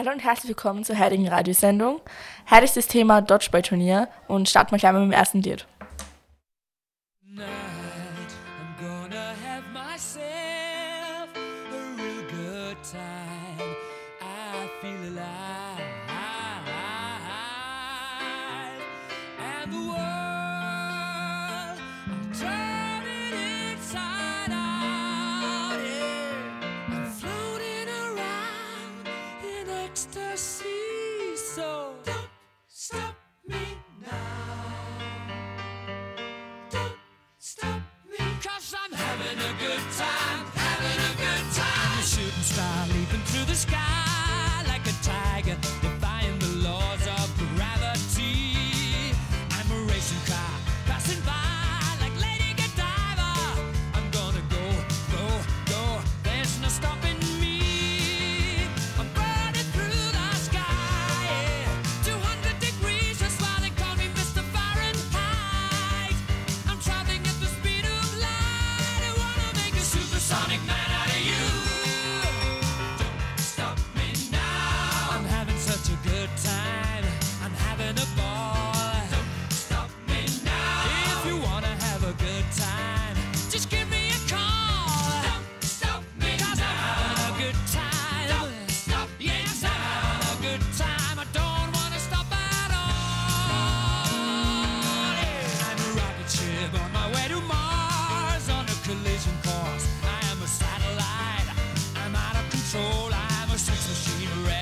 Hallo und herzlich willkommen zur heutigen Radiosendung. Heute ist das Thema Dodgeball-Turnier und starten wir gleich mal mit dem ersten Lied. Night, I'm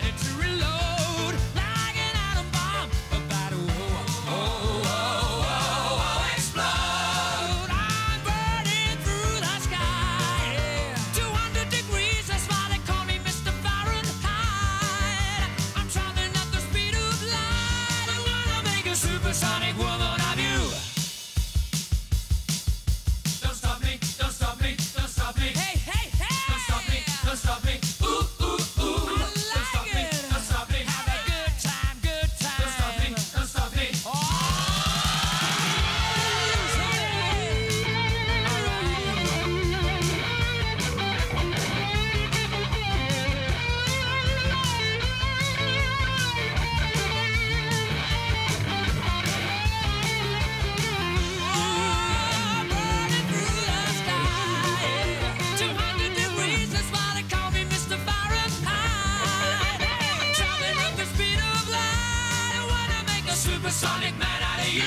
wanted to supersonic man out of you.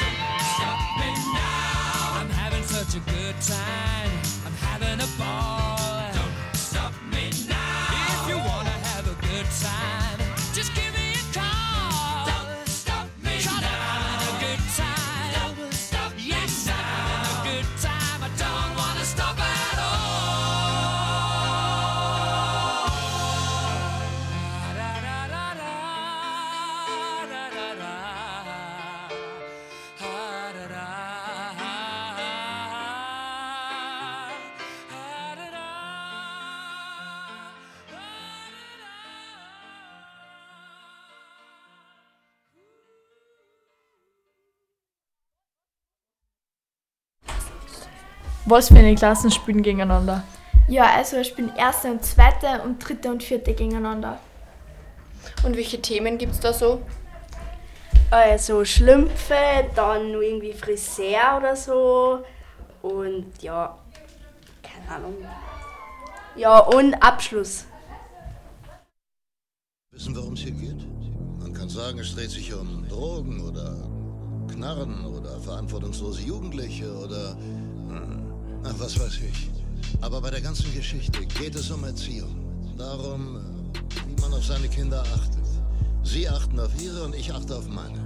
Don't stop me now. I'm having such a good time. I'm having a ball. Don't stop me now. If you wanna have a good time, just give me Was für eine Klassen spielen gegeneinander? Ja, also wir spielen erste und zweite und dritte und vierte gegeneinander. Und welche Themen gibt es da so? Also Schlümpfe, dann nur irgendwie Friseur oder so. Und ja, keine Ahnung. Ja, und Abschluss. Wissen, worum es hier geht? Man kann sagen, es dreht sich um Drogen oder Knarren oder verantwortungslose Jugendliche oder ach, was weiß ich. Aber bei der ganzen Geschichte geht es um Erziehung. Darum, äh, wie man auf seine Kinder achtet. Sie achten auf ihre und ich achte auf meine.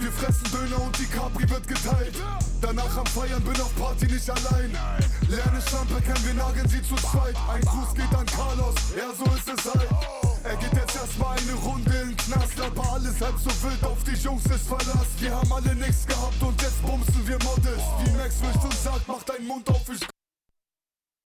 Wir fressen Döner und die Capri wird geteilt. Danach am Feiern bin auf Party nicht allein. Lerne Schlampe kennen, wir nageln sie zu zweit. Ein Gruß geht an Carlos, ja so ist es halt. Er geht jetzt erstmal eine Runde in den Knast, aber alles halb so wild, auf Jungs ist Verlass. Wir haben alle nichts gehabt und jetzt bumsen wir Models. Wie Max wischt und sagt, mach deinen Mund auf, ich